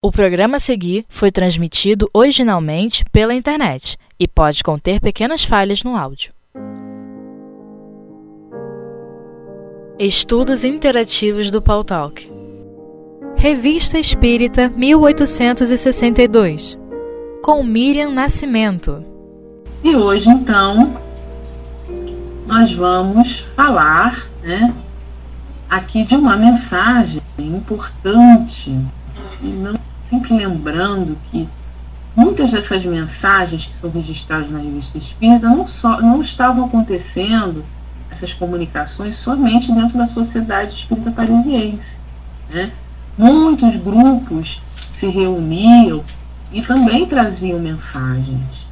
O programa a seguir foi transmitido originalmente pela internet e pode conter pequenas falhas no áudio. Estudos Interativos do Paul Talk. Revista Espírita 1862 Com Miriam Nascimento. E hoje, então, nós vamos falar né, aqui de uma mensagem importante. E não sempre lembrando que muitas dessas mensagens que são registradas na revista Espírita não, só, não estavam acontecendo, essas comunicações, somente dentro da sociedade espírita parisiense. Né? Muitos grupos se reuniam e também traziam mensagens.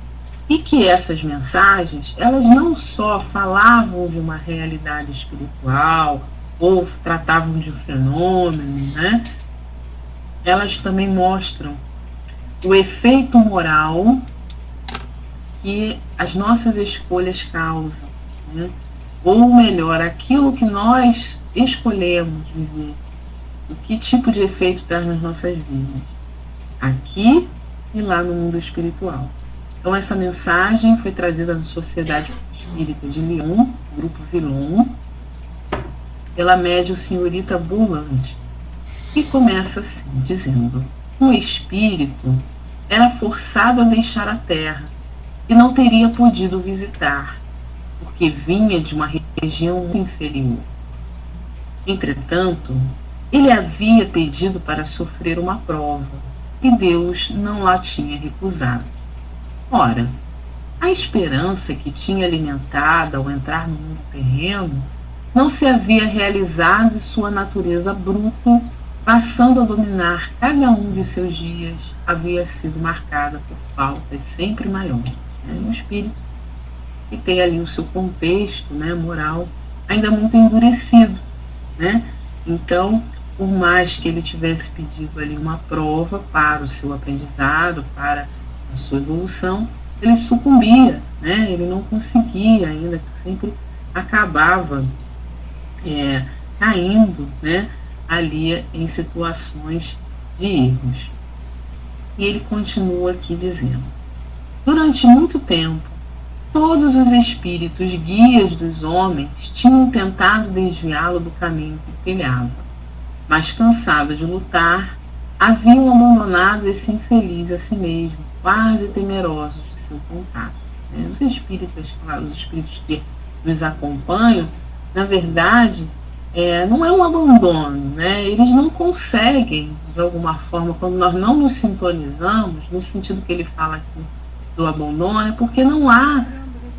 E que essas mensagens, elas não só falavam de uma realidade espiritual ou tratavam de um fenômeno, né? Elas também mostram o efeito moral que as nossas escolhas causam, né? ou melhor, aquilo que nós escolhemos viver, o que tipo de efeito traz nas nossas vidas, aqui e lá no mundo espiritual. Então essa mensagem foi trazida na Sociedade Espírita de Lyon, grupo Vilon, pela médium senhorita Buland, e começa assim, dizendo: Um espírito era forçado a deixar a terra e não teria podido visitar, porque vinha de uma região inferior. Entretanto, ele havia pedido para sofrer uma prova e Deus não a tinha recusado. Ora, a esperança que tinha alimentado ao entrar no mundo terreno não se havia realizado e sua natureza bruta passando a dominar cada um de seus dias, havia sido marcada por faltas sempre maiores. Né? Um espírito que tem ali o seu contexto né, moral ainda muito endurecido. Né? Então, por mais que ele tivesse pedido ali uma prova para o seu aprendizado, para a sua evolução, ele sucumbia, né? ele não conseguia ainda, sempre acabava é, caindo né? Ali em situações de erros. E ele continua aqui dizendo: Durante muito tempo, todos os espíritos guias dos homens tinham tentado desviá-lo do caminho que trilhava, mas cansados de lutar, haviam abandonado esse infeliz a si mesmo, quase temerosos de seu contato. Né? Os espíritos, claro, os espíritos que nos acompanham, na verdade, é, não é um abandono, né? Eles não conseguem, de alguma forma, quando nós não nos sintonizamos, no sentido que ele fala aqui do abandono, é porque não há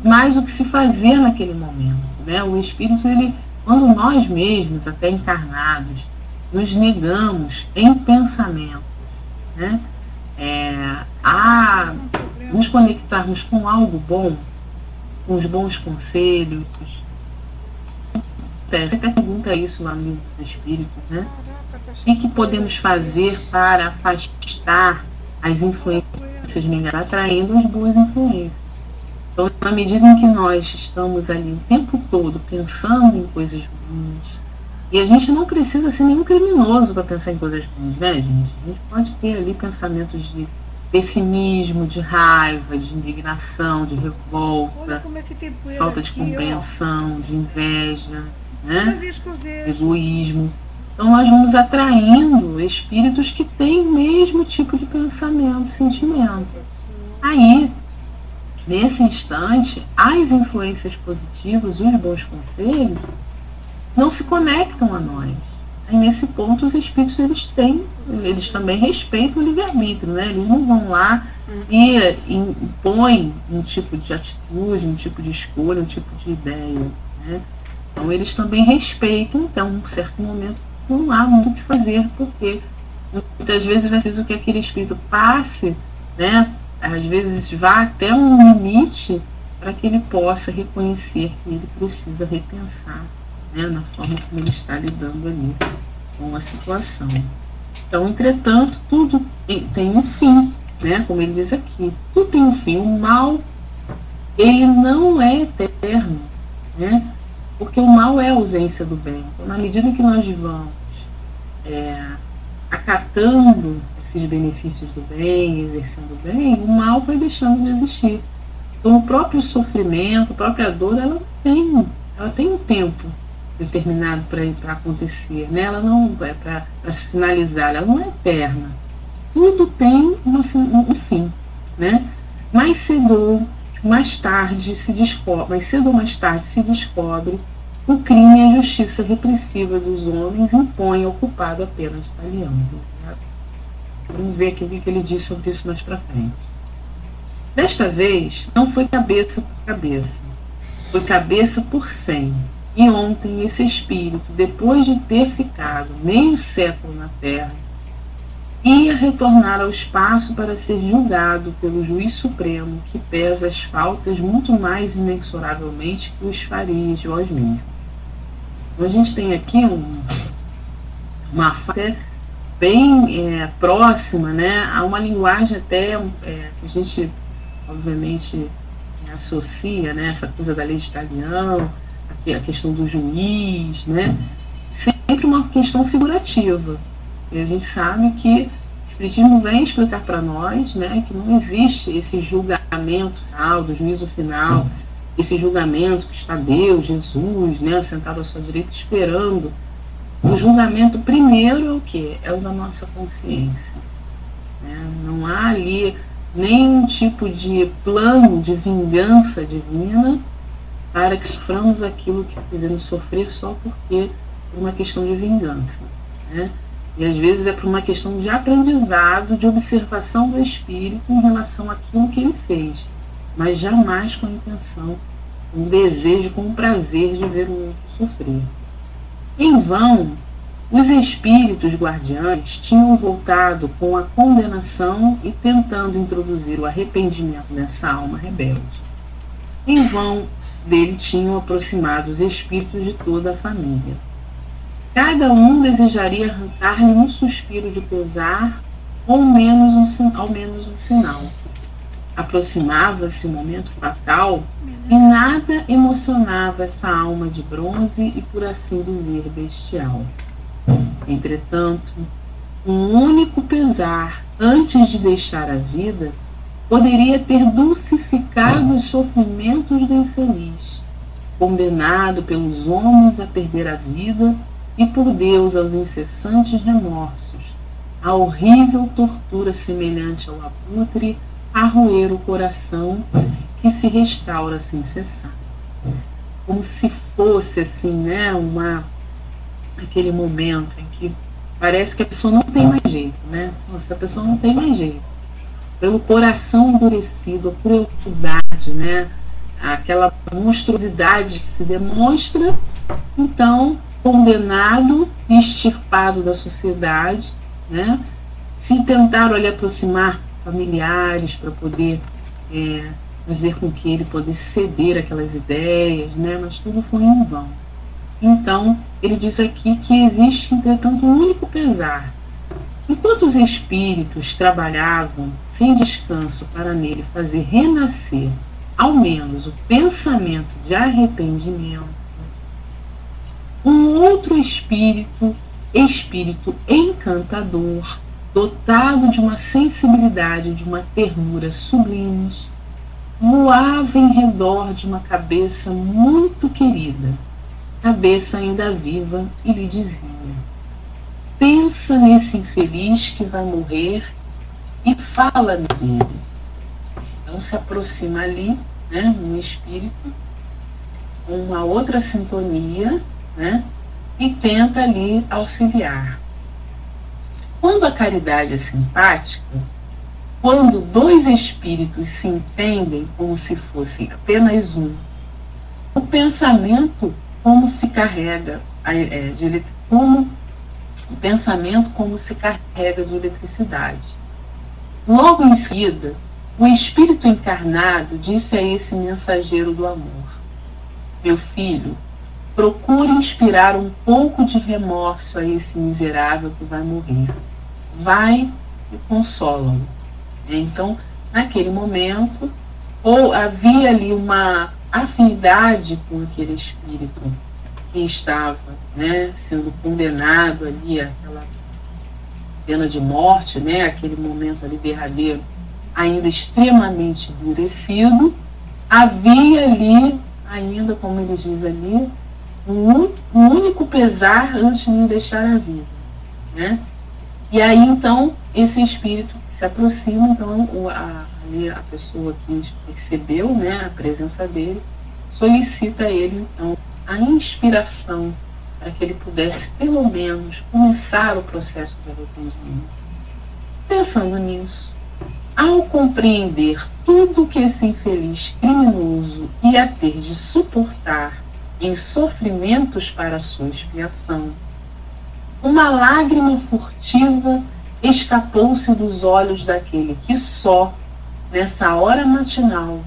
mais o que se fazer naquele momento, né? O espírito, ele, quando nós mesmos, até encarnados, nos negamos em pensamento, né? É, a nos conectarmos com algo bom, com os bons conselhos, acontece? Até pergunta isso lá no livro dos Espíritos, né? O que, podemos fazer para afastar as influências negativas, atraindo as boas influências? Então, na medida em que nós estamos ali o tempo todo pensando em coisas ruins, e a gente não precisa ser nenhum criminoso para pensar em coisas ruins, né, gente? A gente pode ter ali pensamentos de pessimismo, de raiva, de indignação, de revolta, é falta de compreensão, de inveja, né? egoísmo. Então nós vamos atraindo espíritos que têm o mesmo tipo de pensamento, sentimento. Aí, nesse instante, as influências positivas, os bons conselhos, não se conectam a nós. Aí, nesse ponto, os espíritos eles têm, eles também respeitam o livre-arbítrio, né? Eles não vão lá e impõem um tipo de atitude, um tipo de escolha, um tipo de ideia, né? Então eles também respeitam, então, um certo momento não há muito o que fazer, porque muitas vezes é preciso que aquele espírito passe, né? Às vezes vá até um limite para que ele possa reconhecer que ele precisa repensar né, na forma como ele está lidando ali com a situação. Então, entretanto, tudo tem um fim, né? Como ele diz aqui, tudo tem um fim. O mal, ele não é eterno, né? Porque o mal é a ausência do bem. Então, na medida que nós vamos é, acatando esses benefícios do bem, exercendo o bem, o mal vai deixando de existir. Então, o próprio sofrimento, a própria dor, ela tem, ela tem um tempo determinado para acontecer, né? Ela não é para se finalizar, ela não é eterna. Tudo tem uma, um fim, né? Mais cedo, mais tarde se descobre, mais cedo ou mais tarde se descobre o crime e a justiça repressiva dos homens impõe ao culpado apenas talião. Vamos ver aqui o que ele diz sobre isso mais para frente. Desta vez, não foi cabeça por cabeça, foi cabeça por cem. E ontem esse espírito, depois de ter ficado meio século na terra, ia retornar ao espaço para ser julgado pelo juiz supremo que pesa as faltas muito mais inexoravelmente que os farias de. Então a gente tem aqui um, uma fase bem é, próxima né, a uma linguagem até é, que a gente obviamente associa né, essa coisa da lei de Italião, a questão do juiz, né, sempre uma questão figurativa. E a gente sabe que o Espiritismo vem explicar para nós né, que não existe esse julgamento final, do juízo final, esse julgamento que está Deus, Jesus, né, sentado à sua direita, esperando. O julgamento primeiro é o que? É o da nossa consciência. Né? Não há ali nenhum tipo de plano de vingança divina para que soframos aquilo que fizemos sofrer só porque por uma questão de vingança. Né? E às vezes é por uma questão de aprendizado, de observação do espírito em relação àquilo que ele fez, mas jamais com a intenção, com o desejo, com o prazer de ver o outro sofrer. Em vão, os espíritos guardiães tinham voltado com a condenação e tentando introduzir o arrependimento nessa alma rebelde. Em vão, dele tinham aproximado os espíritos de toda a família Cada um desejaria arrancar-lhe um suspiro de pesar ou menos um, ao menos um sinal. Aproximava-se o momento fatal e nada emocionava essa alma de bronze e, por assim dizer, bestial. Entretanto, um único pesar antes de deixar a vida poderia ter dulcificado os sofrimentos do infeliz, condenado pelos homens a perder a vida e por Deus aos incessantes remorsos, a horrível tortura semelhante ao abutre a roer o coração que se restaura sem cessar. Como se fosse assim, né, uma aquele momento em que parece que a pessoa não tem mais jeito, né? Nossa, a pessoa não tem mais jeito. Pelo coração endurecido, a crueldade, né? Aquela monstruosidade que se demonstra, então condenado e extirpado da sociedade, né? se tentaram ali aproximar familiares para poder é, fazer com que ele pudesse ceder aquelas ideias, né? mas tudo foi em vão. Então, ele diz aqui que existe, entretanto, um único pesar. Enquanto os espíritos trabalhavam sem descanso para nele fazer renascer, ao menos, o pensamento de arrependimento, um outro espírito, espírito encantador, dotado de uma sensibilidade, de uma ternura sublimes, voava em redor de uma cabeça muito querida, cabeça ainda viva, e lhe dizia: Pensa nesse infeliz que vai morrer e fala nele. Então se aproxima ali, né, um espírito, uma outra sintonia, né? e tenta ali auxiliar. Quando a caridade é simpática, quando dois espíritos se entendem como se fossem apenas um, o pensamento como se carrega é, de, como o pensamento como se carrega de eletricidade. Logo em seguida, o espírito encarnado disse a esse mensageiro do amor: Meu filho, procure inspirar um pouco de remorso a esse miserável que vai morrer. Vai e consola-o. Então, naquele momento, ou havia ali uma afinidade com aquele espírito que estava né, sendo condenado ali àquela, pena de morte, né, aquele momento ali derradeiro, ainda extremamente endurecido, havia ali, ainda como ele diz ali, um único pesar antes de deixar a vida. Né? E aí então esse espírito se aproxima, então a, a pessoa que percebeu né, a presença dele, solicita a ele então a inspiração para que ele pudesse pelo menos começar o processo de arrependimento. Pensando nisso, ao compreender tudo que esse infeliz criminoso ia ter de suportar em sofrimentos para sua expiação, uma lágrima furtiva escapou-se dos olhos daquele que só, nessa hora matinal,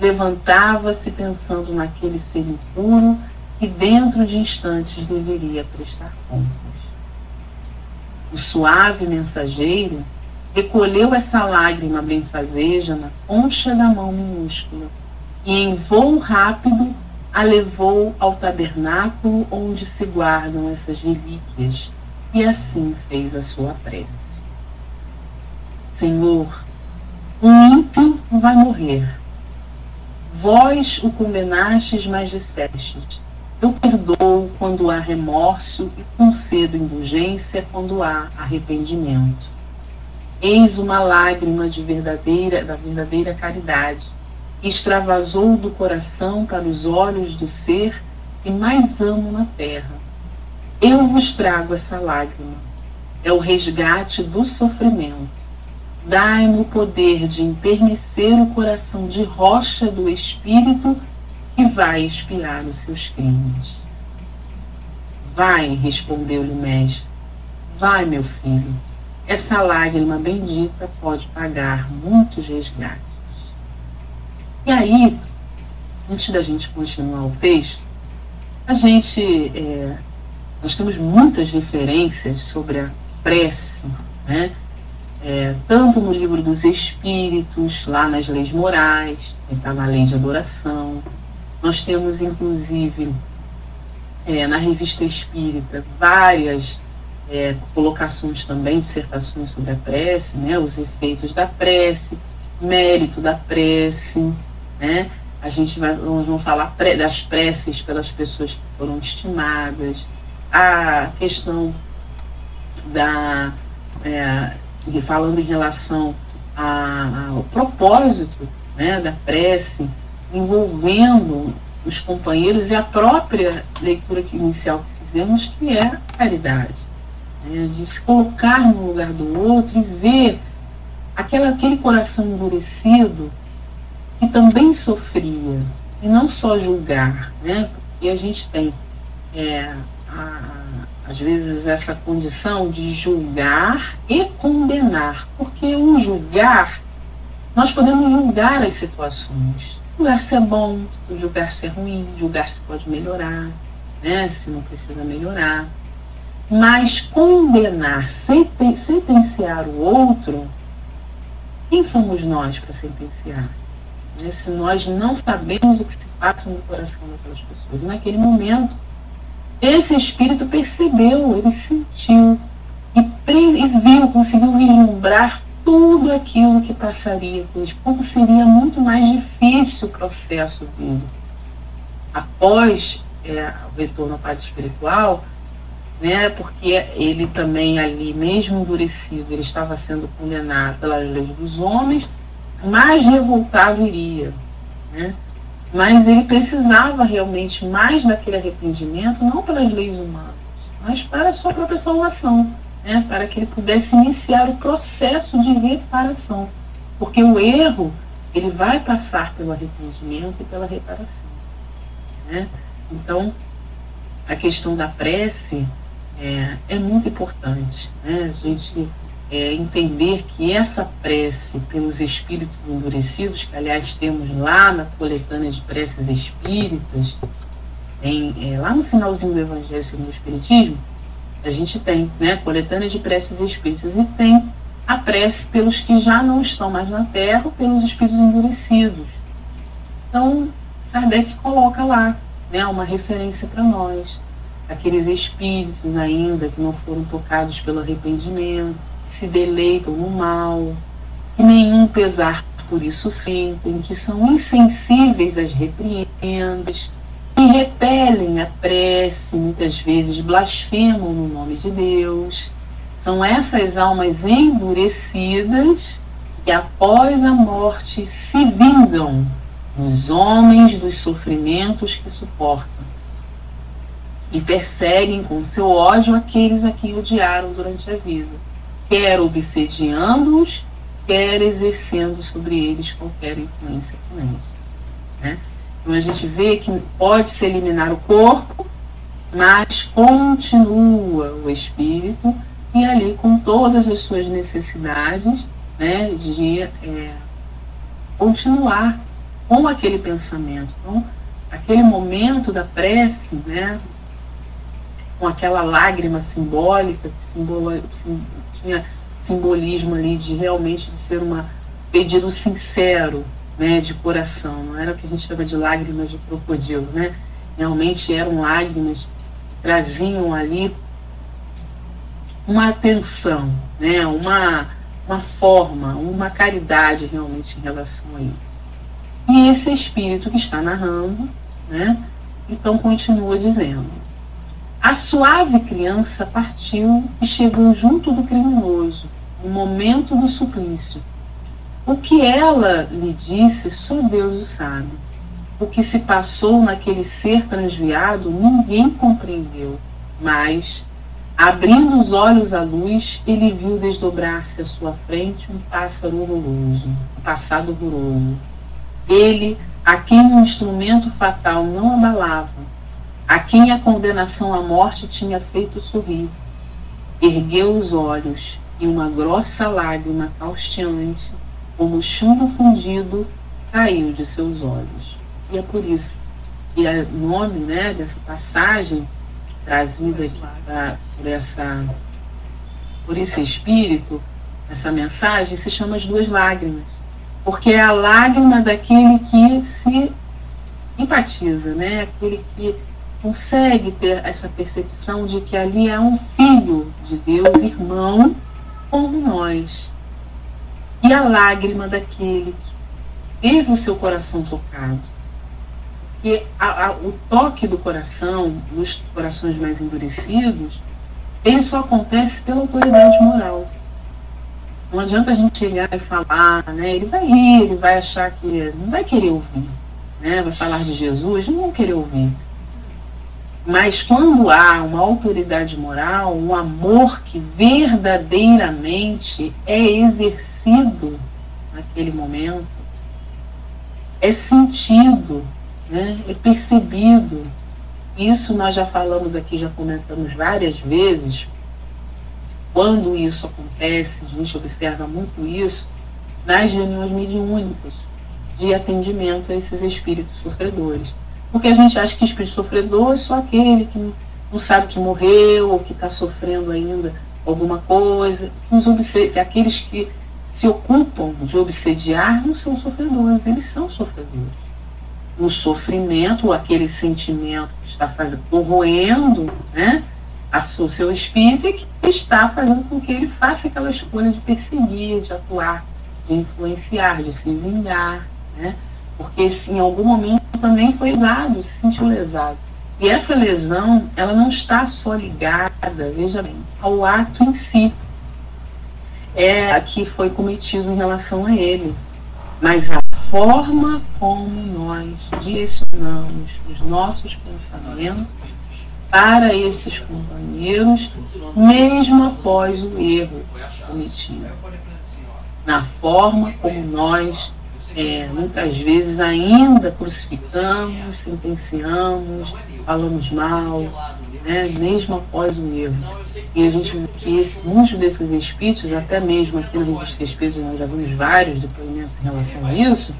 levantava-se pensando naquele ser impuro e dentro de instantes deveria prestar contas. O suave mensageiro recolheu essa lágrima benfazeja na concha da mão minúscula e em voo rápido a levou ao tabernáculo onde se guardam essas relíquias e assim fez a sua prece. Senhor, um ímpio vai morrer. Vós o condenastes, mas dissestes: Eu perdoo quando há remorso e concedo indulgência quando há arrependimento. Eis uma lágrima de verdadeira, da verdadeira caridade extravasou do coração para os olhos do ser que mais amo na terra. Eu vos trago essa lágrima. É o resgate do sofrimento. Dai-me o poder de enternecer o coração de rocha do espírito que vai expiar os seus crimes. Vai, respondeu-lhe o mestre. Vai, meu filho. Essa lágrima bendita pode pagar muitos resgates. E aí, antes da gente continuar o texto, a gente. É, nós temos muitas referências sobre a prece, né? É, tanto no livro dos Espíritos, lá nas leis morais, está na lei de adoração. Nós temos, inclusive, é, na revista Espírita, várias é, colocações também, dissertações sobre a prece, né, os efeitos da prece, mérito da prece, né? A gente vai vamos falar das preces pelas pessoas que foram estimadas, a questão da é, falando em relação a, ao propósito né, da prece, envolvendo os companheiros e a própria leitura inicial que fizemos, que é a caridade. Né, de se colocar no lugar do outro e ver aquela, aquele coração endurecido que também sofria, e não só julgar, né? porque a gente tem, é, a, às vezes, essa condição de julgar e condenar, porque o julgar, nós podemos julgar as situações, julgar se é bom, julgar se é ruim, julgar se pode melhorar, né? se não precisa melhorar. Mas condenar, sentenciar o outro, quem somos nós para sentenciar? Né, se nós não sabemos o que se passa no coração daquelas pessoas. E naquele momento, esse espírito percebeu, ele sentiu e, e viu, conseguiu vislumbrar tudo aquilo que passaria eles, como seria muito mais difícil o processo dele. Após é, o retorno à paz espiritual, né, porque ele também ali, mesmo endurecido, ele estava sendo condenado pelas leis dos homens, mais revoltado iria. Né? Mas ele precisava realmente mais daquele arrependimento, não pelas leis humanas, mas para a sua própria salvação, né? para que ele pudesse iniciar o processo de reparação. Porque o erro, ele vai passar pelo arrependimento e pela reparação. Né? Então, a questão da prece é, é muito importante. Né? A gente é, entender que essa prece pelos espíritos endurecidos, que aliás temos lá na coletânea de preces espíritas, em, é, lá no finalzinho do Evangelho segundo o Espiritismo, a gente tem né, coletânea de preces espíritas e tem a prece pelos que já não estão mais na Terra, pelos espíritos endurecidos. Então, Kardec coloca lá né, uma referência para nós, aqueles espíritos ainda que não foram tocados pelo arrependimento se deleitam no mal, que nenhum pesar por isso sentem, que são insensíveis às repreendas, que repelem a prece, muitas vezes blasfemam no nome de Deus. São essas almas endurecidas que após a morte se vingam nos homens dos sofrimentos que suportam. E perseguem com seu ódio aqueles a quem odiaram durante a vida, quer obsediando-os, quer exercendo sobre eles qualquer influência funesta. Né? Então a gente vê que pode-se eliminar o corpo, mas continua o espírito e ali com todas as suas necessidades né, de é, continuar com aquele pensamento. Então, aquele momento da prece, né, com aquela lágrima simbólica que simbolo, sim, tinha simbolismo ali de realmente de ser um pedido sincero, né, de coração. Não era o que a gente chama de lágrimas de crocodilo, né? Realmente eram lágrimas que traziam ali uma atenção, né, uma, uma forma, uma caridade realmente em relação a isso. E esse espírito que está narrando, né, então continua dizendo: a suave criança partiu e chegou junto do criminoso, no momento do suplício. O que ela lhe disse, só Deus o sabe. O que se passou naquele ser transviado, ninguém compreendeu. Mas, abrindo os olhos à luz, ele viu desdobrar-se à sua frente um pássaro horroroso, um passado horroroso. Ele, a quem o um instrumento fatal não abalava, a quem a condenação à morte tinha feito sorrir. Ergueu os olhos e uma grossa lágrima causteante, como chumbo fundido, caiu de seus olhos. E é por isso que o nome né, dessa passagem trazida aqui pra, por, essa, por esse espírito, essa mensagem, se chama as duas lágrimas. Porque é a lágrima daquele que se empatiza, né? aquele que consegue ter essa percepção de que ali é um filho de Deus, irmão, como nós. E a lágrima daquele que teve o seu coração tocado. E a, a, o toque do coração, dos corações mais endurecidos, ele só acontece pela autoridade moral. Não adianta a gente chegar e falar, né? Ele vai rir, ele vai achar que não vai querer ouvir, né? Vai falar de Jesus, não vai querer ouvir. Mas quando há uma autoridade moral, um amor que verdadeiramente é exercido naquele momento, é sentido, né? é percebido. Isso nós já falamos aqui, já comentamos várias vezes. Quando isso acontece, a gente observa muito isso nas reuniões mediúnicas de atendimento a esses espíritos sofredores. Porque a gente acha que espírito sofredor é só aquele que não sabe que morreu ou que está sofrendo ainda alguma coisa. Que, os que aqueles que se ocupam de obsediar não são sofredores, eles são sofredores. O sofrimento, aquele sentimento que está fazendo, corroendo né, a, o seu espírito e que está fazendo com que ele faça aquela escolha de perseguir, de atuar, de influenciar, de se vingar. Né? Porque se em algum momento também foi lesado, se sentiu lesado. E essa lesão, ela não está só ligada, veja bem, ao ato em si, é a que foi cometido em relação a ele, mas a forma como nós direcionamos os nossos pensamentos para esses companheiros, mesmo após o erro cometido. Na forma como nós é, muitas vezes ainda crucificamos, sentenciamos, falamos mal, né, mesmo após o erro. E a gente vê que esse, muitos desses espíritos, até mesmo aqui no Revista Espíritos, nós já vimos vários depoimentos em relação a isso,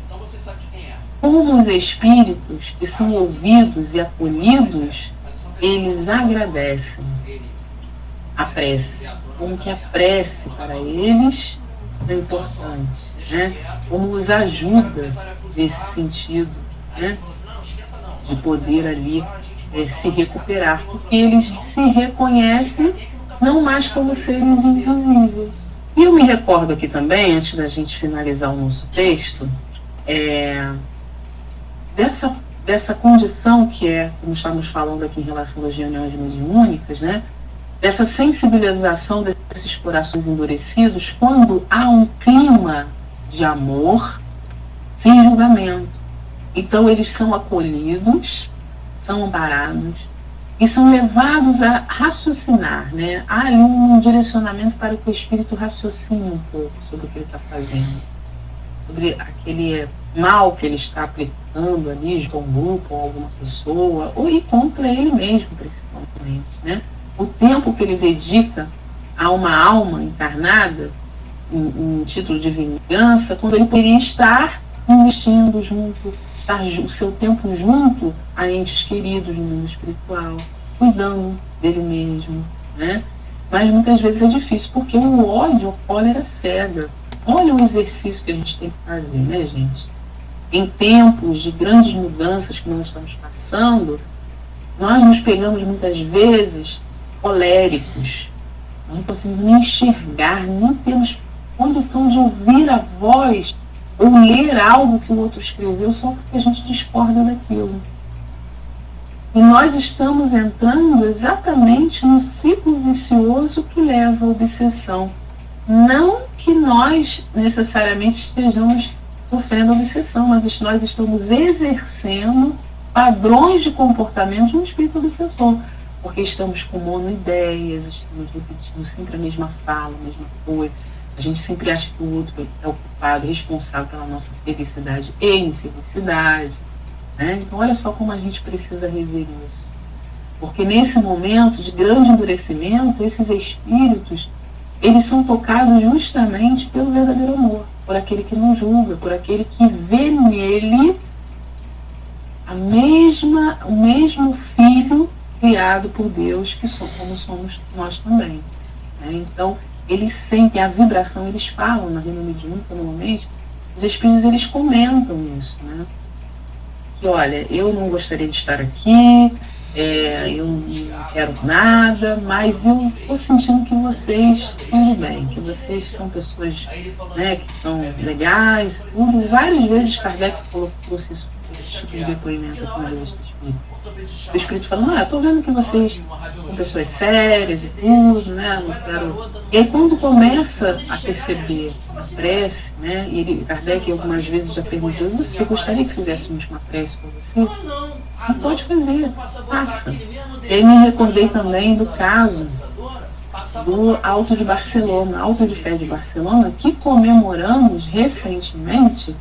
como os espíritos que são ouvidos e acolhidos, eles agradecem a prece, como que a prece para eles é importante né? como os ajuda nesse sentido, né? de poder ali é, se recuperar, porque eles se reconhecem não mais como seres invisíveis, E eu me recordo aqui também, antes da gente finalizar o nosso texto, é, dessa, dessa condição que é, como estamos falando aqui em relação às reuniões mediúnicas, né? dessa sensibilização desses corações endurecidos quando há um clima de amor sem julgamento. Então eles são acolhidos, são amparados e são levados a raciocinar, né? Há ali um direcionamento para que o espírito raciocine um pouco sobre o que ele está fazendo, sobre aquele mal que ele está aplicando ali a um grupo ou alguma pessoa, ou e contra ele mesmo, principalmente, né? o tempo que ele dedica a uma alma encarnada, em, em título de vingança, quando ele poderia estar investindo junto, estar o seu tempo junto a entes queridos no mundo espiritual, cuidando dele mesmo, né? Mas muitas vezes é difícil, porque o ódio, a cólera cega. Olha o exercício que a gente tem que fazer, né, gente? Em tempos de grandes mudanças que nós estamos passando, nós nos pegamos muitas vezes coléricos. Não conseguimos nem enxergar, nem temos condição de ouvir a voz ou ler algo que o outro escreveu só porque a gente discorda daquilo. E nós estamos entrando exatamente no ciclo vicioso que leva à obsessão. Não que nós necessariamente estejamos sofrendo obsessão, mas nós estamos exercendo padrões de comportamento de um espírito obsessor porque estamos com monoideias, estamos repetindo sempre a mesma fala, a mesma coisa. A gente sempre acha que o outro é o culpado, responsável pela nossa felicidade e infelicidade. Né? Então, olha só como a gente precisa rever isso. Porque nesse momento de grande endurecimento, esses espíritos, eles são tocados justamente pelo verdadeiro amor, por aquele que não julga, por aquele que vê nele a mesma, o mesmo filho criado por Deus, que somos, somos nós também. Né? Então, eles sentem a vibração, eles falam na reunião mediúnica normalmente, os espíritos eles comentam isso, né? Que olha, eu não gostaria de estar aqui, é, eu não quero nada, mas eu estou sentindo que vocês tudo bem, que vocês são pessoas né, que são legais. Várias vezes Kardec colocou esse, esse tipo de depoimento aqui na Espírita o Espírito falando, ah, estou vendo que vocês são pessoas sérias e tudo, né? Não quero... E aí quando começa a perceber a prece, né? E ele, Kardec algumas vezes já perguntou, você gostaria que fizéssemos uma prece com você? Não pode fazer, faça. E aí me recordei também do caso do Alto de Barcelona, Alto de Fé de Barcelona, que comemoramos recentemente,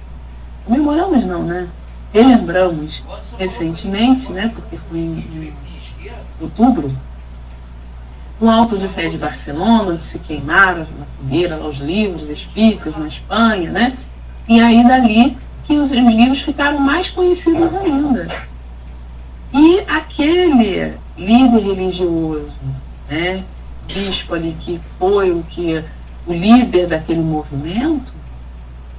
comemoramos não, né? Relembramos recentemente, né, porque foi em, outubro, no Alto de Fé de Barcelona, onde se queimaram na fogueira lá, os livros espíritas na Espanha, né? E aí dali que os, os livros ficaram mais conhecidos ainda. E aquele líder religioso, né, bispo ali que foi o que o líder daquele movimento,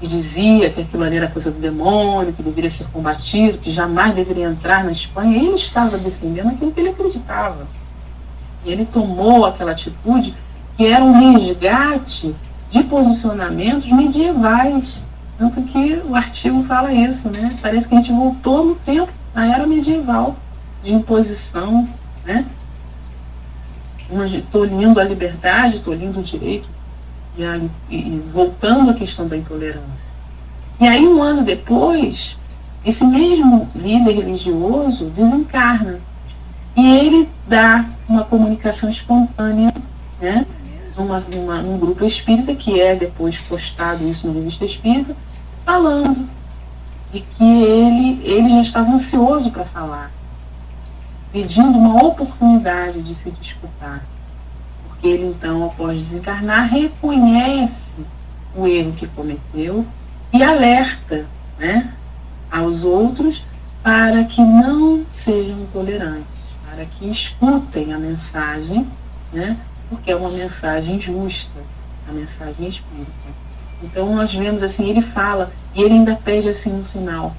que dizia que aquilo ali era coisa do demônio, que deveria ser combatido, que jamais deveria entrar na Espanha, ele estava defendendo aquilo que ele acreditava. E ele tomou aquela atitude que era um resgate de posicionamentos medievais. Tanto que o artigo fala isso, né? Parece que a gente voltou no tempo, na era medieval, de imposição, né? Tolindo a liberdade, tolindo o direito e, e voltando à questão da intolerância. E aí, um ano depois, esse mesmo líder religioso desencarna. E ele dá uma comunicação espontânea, né? Numa, numa, num grupo espírita, que é depois postado isso na revista espírita, falando de que ele, ele já estava ansioso para falar, pedindo uma oportunidade de se desculpar. Ele então, após desencarnar, reconhece o erro que cometeu e alerta né, aos outros para que não sejam tolerantes, para que escutem a mensagem, né, porque é uma mensagem justa, a mensagem espírita. Então nós vemos assim, ele fala, e ele ainda pede assim no final,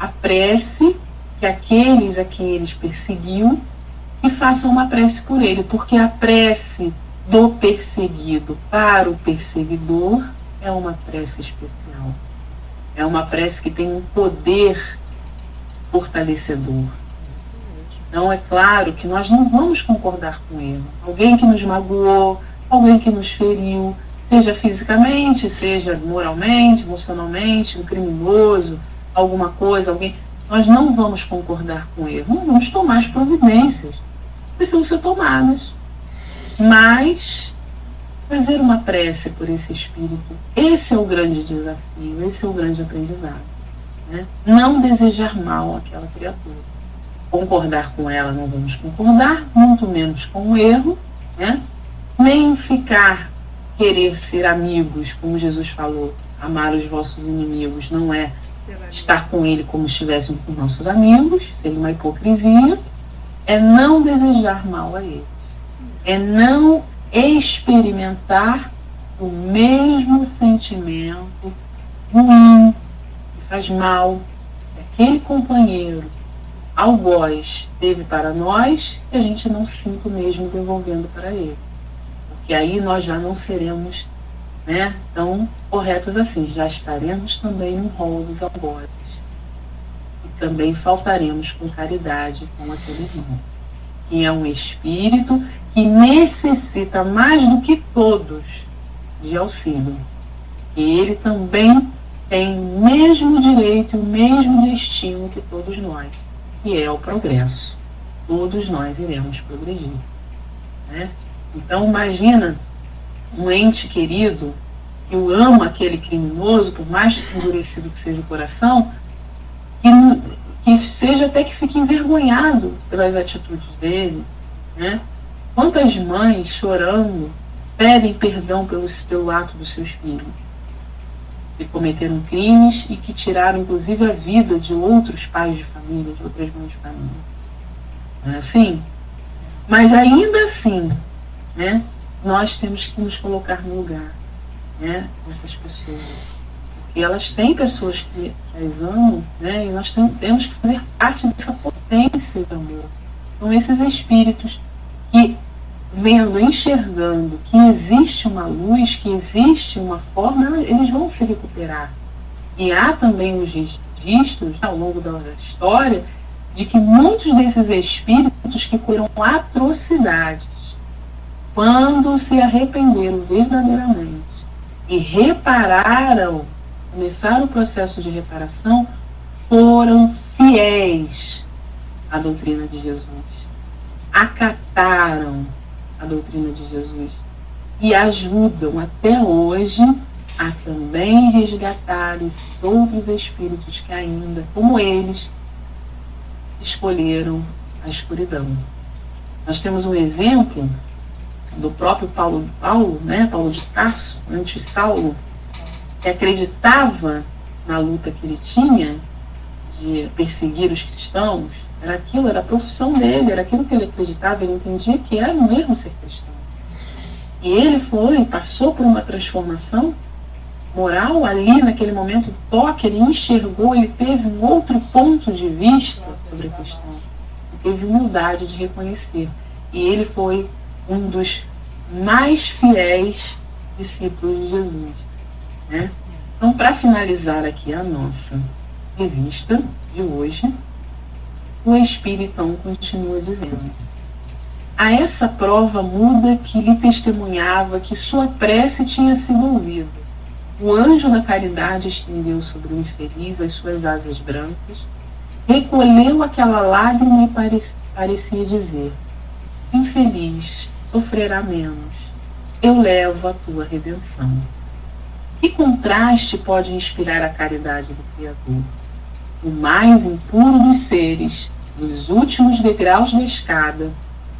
a prece que aqueles a quem eles perseguiam que façam uma prece por ele, porque a prece do perseguido para o perseguidor é uma prece especial. É uma prece que tem um poder fortalecedor. Então, é claro que nós não vamos concordar com ele. Alguém que nos magoou, alguém que nos feriu, seja fisicamente, seja moralmente, emocionalmente, um criminoso, alguma coisa, alguém. Nós não vamos concordar com ele. Não vamos tomar as providências. Precisam ser tomadas. Mas fazer uma prece por esse espírito, esse é o grande desafio, esse é o grande aprendizado. Né? Não desejar mal àquela criatura. Concordar com ela, não vamos concordar, muito menos com o erro, né? nem ficar querer ser amigos, como Jesus falou, amar os vossos inimigos não é estar com ele como estivéssemos com nossos amigos, seria uma hipocrisia, é não desejar mal a eles, é não experimentar o mesmo sentimento ruim que faz mal que aquele companheiro algoz teve para nós que a gente não sinta o mesmo devolvendo para ele. Porque aí nós já não seremos né, tão corretos assim, já estaremos também no rol dos algozes. Também faltaremos com caridade com aquele irmão, que é um espírito que necessita mais do que todos de auxílio. E ele também tem o mesmo direito e o mesmo destino que todos nós, que é o progresso. Todos nós iremos progredir. Né? Então imagina um ente querido que o ama aquele criminoso, por mais endurecido que seja o coração, que, que seja até que fique envergonhado pelas atitudes dele, né? Quantas mães chorando pedem perdão pelo, pelo ato dos seus filhos? Que cometeram crimes e que tiraram inclusive a vida de outros pais de família, de outras mães de família. Não é assim? Mas ainda assim, né, nós temos que nos colocar no lugar né, dessas pessoas. Porque elas têm pessoas que, que as amam, né, e nós tem, temos que fazer parte dessa potência de amor. São esses espíritos que vendo, enxergando que existe uma luz, que existe uma forma, eles vão se recuperar. E há também os registros ao longo da história de que muitos desses espíritos que foram atrocidades, quando se arrependeram verdadeiramente e repararam, começaram o processo de reparação, foram fiéis à doutrina de Jesus acataram a doutrina de Jesus e ajudam até hoje a também resgatar esses outros espíritos que ainda, como eles, escolheram a escuridão. Nós temos um exemplo do próprio Paulo, Paulo, né, Paulo de Tarso, antes Saulo, que acreditava na luta que ele tinha de perseguir os cristãos, era aquilo, era a profissão dele, era aquilo que ele acreditava, ele entendia que era um erro ser cristão. E ele foi, passou por uma transformação moral ali naquele momento, toque, ele enxergou, ele teve um outro ponto de vista sobre a questão. Ele teve humildade de reconhecer. E ele foi um dos mais fiéis discípulos de Jesus. Né? Então, para finalizar aqui a nossa revista de hoje, o Espiritão continua dizendo: A essa prova muda que lhe testemunhava que sua prece tinha sido ouvida. O anjo da caridade estendeu sobre o infeliz as suas asas brancas, recolheu aquela lágrima e parecia dizer: Infeliz, sofrerá menos. Eu levo a tua redenção. Que contraste pode inspirar a caridade do Criador? o mais impuro dos seres, nos últimos degraus da escada,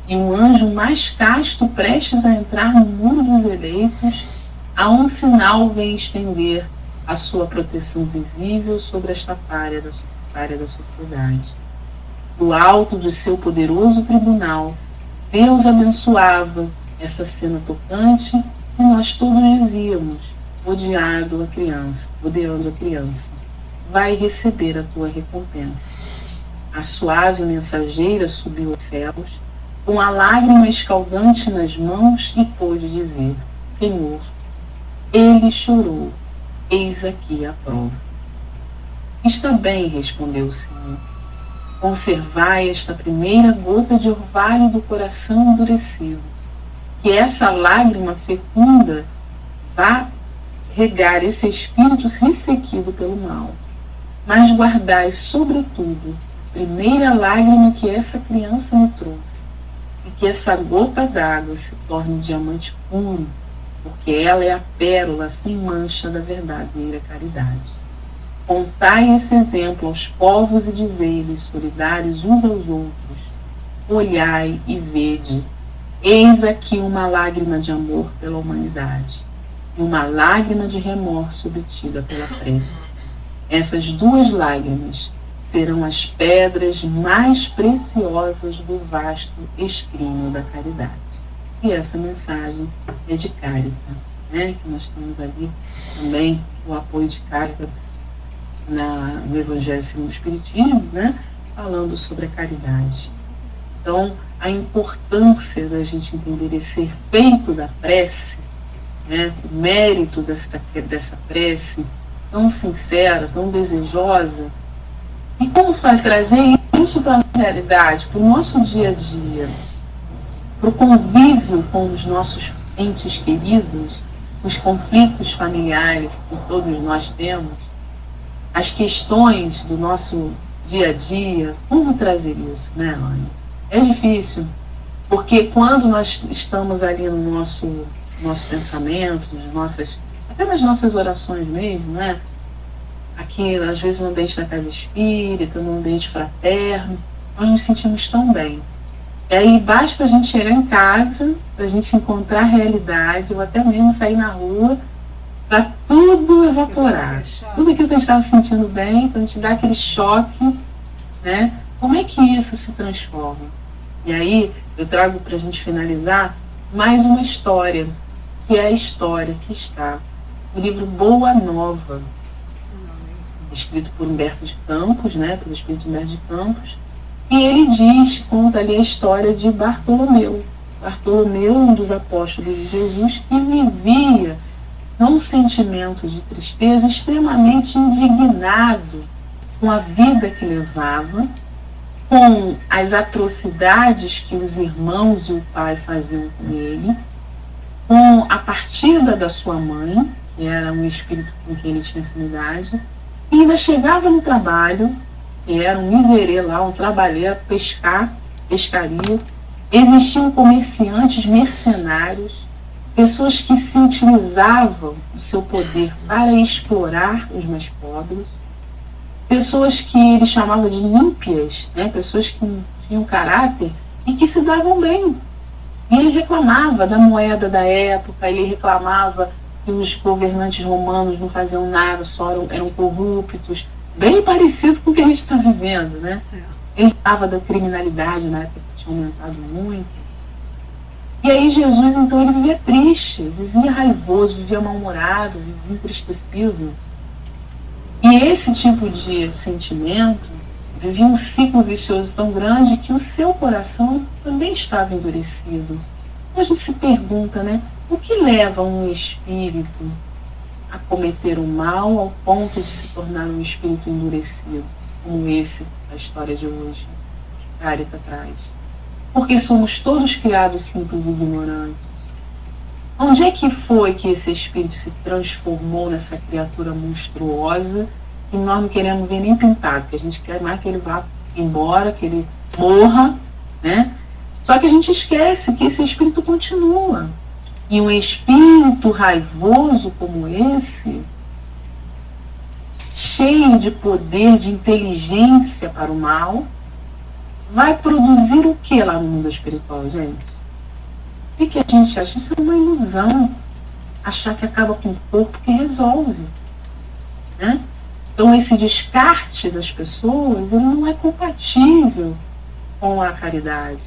e um anjo mais casto prestes a entrar no muro dos eleitos, a um sinal vem estender a sua proteção visível sobre esta párea da, párea da sociedade. Do alto do seu poderoso tribunal, Deus abençoava essa cena tocante e nós todos dizíamos, odiado a criança, odiando a criança vai receber a tua recompensa. A suave mensageira subiu aos céus, com a lágrima escaldante nas mãos, e pôde dizer: Senhor, ele chorou, eis aqui a prova. Está bem, respondeu o Senhor. Conservai esta primeira gota de orvalho do coração endurecido, que essa lágrima fecunda vá regar esse espírito ressequido pelo mal. Mas guardai, sobretudo, primeira lágrima que essa criança me trouxe, e que essa gota d'água se torne um diamante puro, porque ela é a pérola sem mancha da verdadeira caridade. Contai esse exemplo aos povos e dizei-lhes, solidários uns aos outros: Olhai e vede, eis aqui uma lágrima de amor pela humanidade uma lágrima de remorso obtida pela prece. Essas duas lágrimas serão as pedras mais preciosas do vasto escrínio da caridade. E essa mensagem é de Cárita, né? que nós temos ali também o apoio de Cárita na, no Evangelho segundo o Espiritismo, né? falando sobre a caridade. Então, a importância da gente entender esse efeito da prece, né? o mérito dessa, dessa prece tão sincera, tão desejosa, e como faz trazer isso para a realidade, para o nosso dia a dia, para o convívio com os nossos entes queridos, os conflitos familiares que todos nós temos, as questões do nosso dia a dia, como trazer isso, né, Ana? É difícil, porque quando nós estamos ali no nosso, nosso pensamento, nas nossas, até nas nossas orações mesmo, né? Aqui, às vezes, no ambiente da casa espírita, no ambiente fraterno, nós nos sentimos tão bem. E aí basta a gente chegar em casa, a gente encontrar a realidade, ou até mesmo sair na rua para tudo evaporar. Tudo aquilo que a gente estava sentindo bem, para a gente dar aquele choque, né? Como é que isso se transforma? E aí eu trago para a gente finalizar mais uma história, que é a história que está no livro Boa Nova, escrito por Humberto de Campos, né? Pelo Espírito Humberto de Campos. E ele diz, conta ali a história de Bartolomeu. Bartolomeu, um dos apóstolos de Jesus, que vivia num sentimento de tristeza extremamente indignado com a vida que levava, com as atrocidades que os irmãos e o pai faziam com ele, com a partida da sua mãe, que era um espírito com quem ele tinha afinidade, e ainda chegava no trabalho, que era um miserê lá, um trabalheiro, pescar, pescaria. Existiam comerciantes mercenários pessoas que se utilizavam do seu poder para explorar os mais pobres, pessoas que ele chamava de ímpias, né? pessoas que tinham caráter e que se davam bem. E ele reclamava da moeda da época, ele reclamava que os governantes romanos não faziam nada, só eram, eram corruptos, bem parecido com o que a gente está vivendo, né? É. Ele falava da criminalidade na época que tinha aumentado muito e aí Jesus, então, ele vivia triste, vivia raivoso, vivia mal-humorado, vivia entristecido. E esse tipo de sentimento vivia um ciclo vicioso tão grande que o seu coração também estava endurecido. E a gente se pergunta, né? O que leva um espírito a cometer o mal ao ponto de se tornar um espírito endurecido, como esse da história de hoje, que Carita traz? porque somos todos criados simples e ignorantes. Onde é que foi que esse espírito se transformou nessa criatura monstruosa que nós não queremos ver nem pintado, que a gente quer mais que ele vá embora, que ele morra, né? Só que a gente esquece que esse espírito continua. E um espírito raivoso como esse, cheio de poder, de inteligência para o mal, vai produzir o que lá no mundo espiritual, gente? O que a gente acha? Isso é uma ilusão. Achar que acaba com o corpo que resolve. Né? Então esse descarte das pessoas ele não é compatível com a caridade.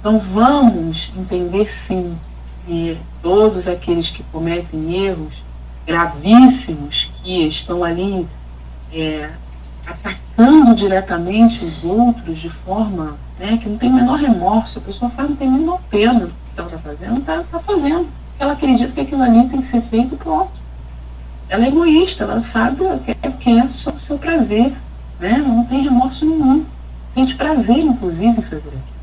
Então vamos entender sim que todos aqueles que cometem erros gravíssimos, que estão ali é, atacando diretamente os outros de forma né, que não tem o menor remorso, a pessoa faz, não tem a menor pena do que ela está fazendo, está tá fazendo. Ela acredita que aquilo ali tem que ser feito pronto. Ela é egoísta, ela sabe, ela quer, quer só o seu prazer, né? não tem remorso nenhum. Sente prazer, inclusive, em fazer aquilo.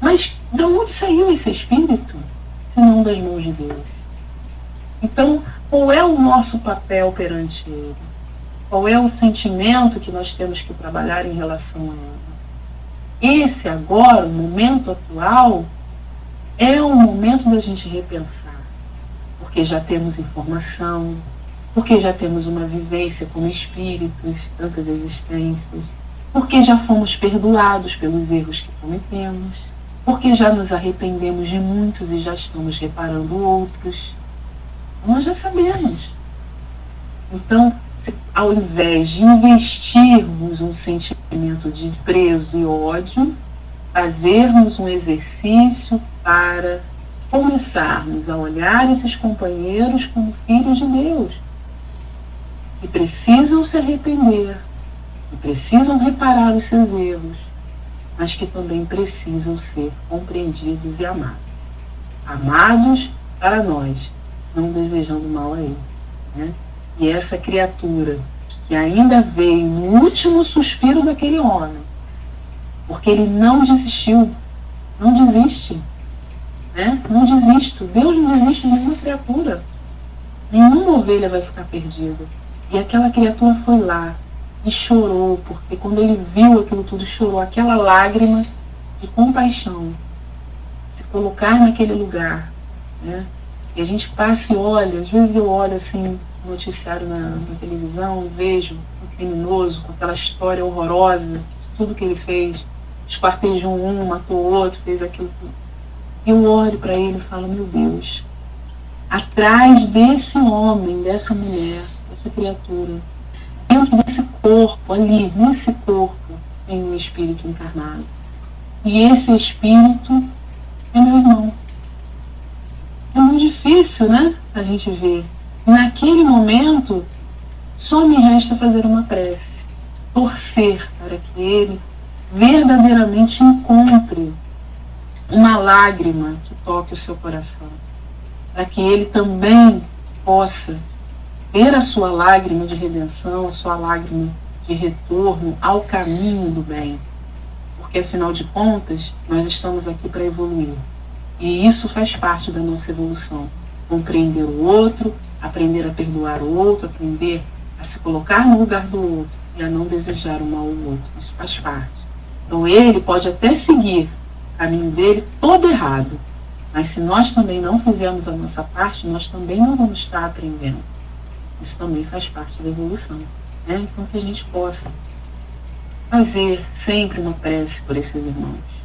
Mas de onde saiu esse espírito, se não das mãos de Deus? Então, qual é o nosso papel perante Ele? Qual é o sentimento que nós temos que trabalhar em relação a Ele? Esse agora, o momento atual, é o momento da gente repensar, porque já temos informação, porque já temos uma vivência como espíritos, tantas existências, porque já fomos perdoados pelos erros que cometemos, porque já nos arrependemos de muitos e já estamos reparando outros. Nós já sabemos. Então, se, ao invés de investirmos um sentimento de preso e ódio, fazermos um exercício para começarmos a olhar esses companheiros como filhos de Deus, que precisam se arrepender, que precisam reparar os seus erros, mas que também precisam ser compreendidos e amados. Amados para nós, não desejando mal a eles. Né? E essa criatura que ainda veio no último suspiro daquele homem, porque ele não desistiu, não desiste. Né? Não desisto. Deus não desiste de nenhuma criatura. Nenhuma ovelha vai ficar perdida. E aquela criatura foi lá e chorou, porque quando ele viu aquilo tudo, chorou aquela lágrima de compaixão. Se colocar naquele lugar. Né? E a gente passa e olha, às vezes eu olho assim, noticiário na, na televisão, vejo um criminoso com aquela história horrorosa, tudo que ele fez, esquartejou um, matou outro, fez aquilo tudo. Eu olho para ele e falo, meu Deus, atrás desse homem, dessa mulher, dessa criatura, dentro desse corpo, ali, nesse corpo, tem um espírito encarnado. E esse espírito é meu irmão é muito difícil, né? A gente ver. Naquele momento, só me resta fazer uma prece, torcer para que ele verdadeiramente encontre uma lágrima que toque o seu coração, para que ele também possa ter a sua lágrima de redenção, a sua lágrima de retorno ao caminho do bem. Porque afinal de contas, nós estamos aqui para evoluir. E isso faz parte da nossa evolução. Compreender o outro, aprender a perdoar o outro, aprender a se colocar no lugar do outro e a não desejar o mal ao outro. Isso faz parte. Então ele pode até seguir o caminho dele todo errado, mas se nós também não fizermos a nossa parte, nós também não vamos estar aprendendo. Isso também faz parte da evolução. Né? Então que a gente possa fazer sempre uma prece por esses irmãos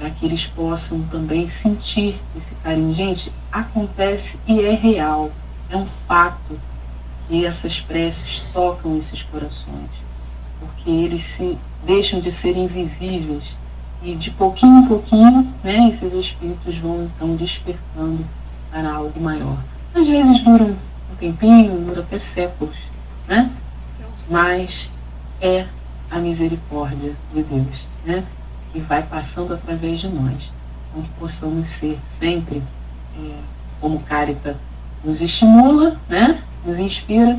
para que eles possam também sentir esse carinho. Gente, acontece e é real, é um fato que essas preces tocam esses corações, porque eles se deixam de ser invisíveis e de pouquinho em pouquinho, né, esses espíritos vão então despertando para algo maior. Às vezes dura um tempinho, dura até séculos, né? Mas é a misericórdia de Deus, né? Que vai passando através de nós. Então, que possamos ser sempre, é, como Carita nos estimula, né, nos inspira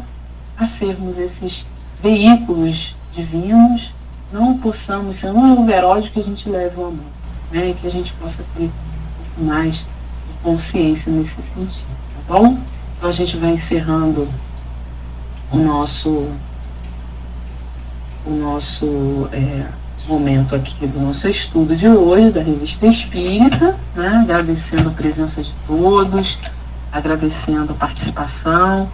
a sermos esses veículos divinos, não possamos ser um jogo erótico que a gente leve o amor, né, e que a gente possa ter um pouco mais de consciência nesse sentido, tá bom? Então a gente vai encerrando o nosso o nosso é, momento aqui do nosso estudo de hoje, da Revista Espírita, né? agradecendo a presença de todos, agradecendo a participação